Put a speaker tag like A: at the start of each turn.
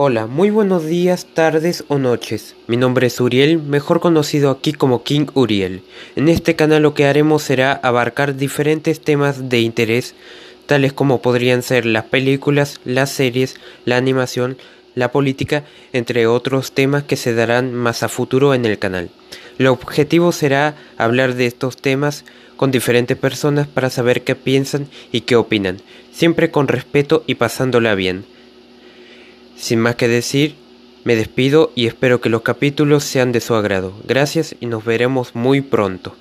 A: Hola, muy buenos días, tardes o noches. Mi nombre es Uriel, mejor conocido aquí como King Uriel. En este canal lo que haremos será abarcar diferentes temas de interés, tales como podrían ser las películas, las series, la animación, la política, entre otros temas que se darán más a futuro en el canal. El objetivo será hablar de estos temas con diferentes personas para saber qué piensan y qué opinan, siempre con respeto y pasándola bien. Sin más que decir, me despido y espero que los capítulos sean de su agrado. Gracias y nos veremos muy pronto.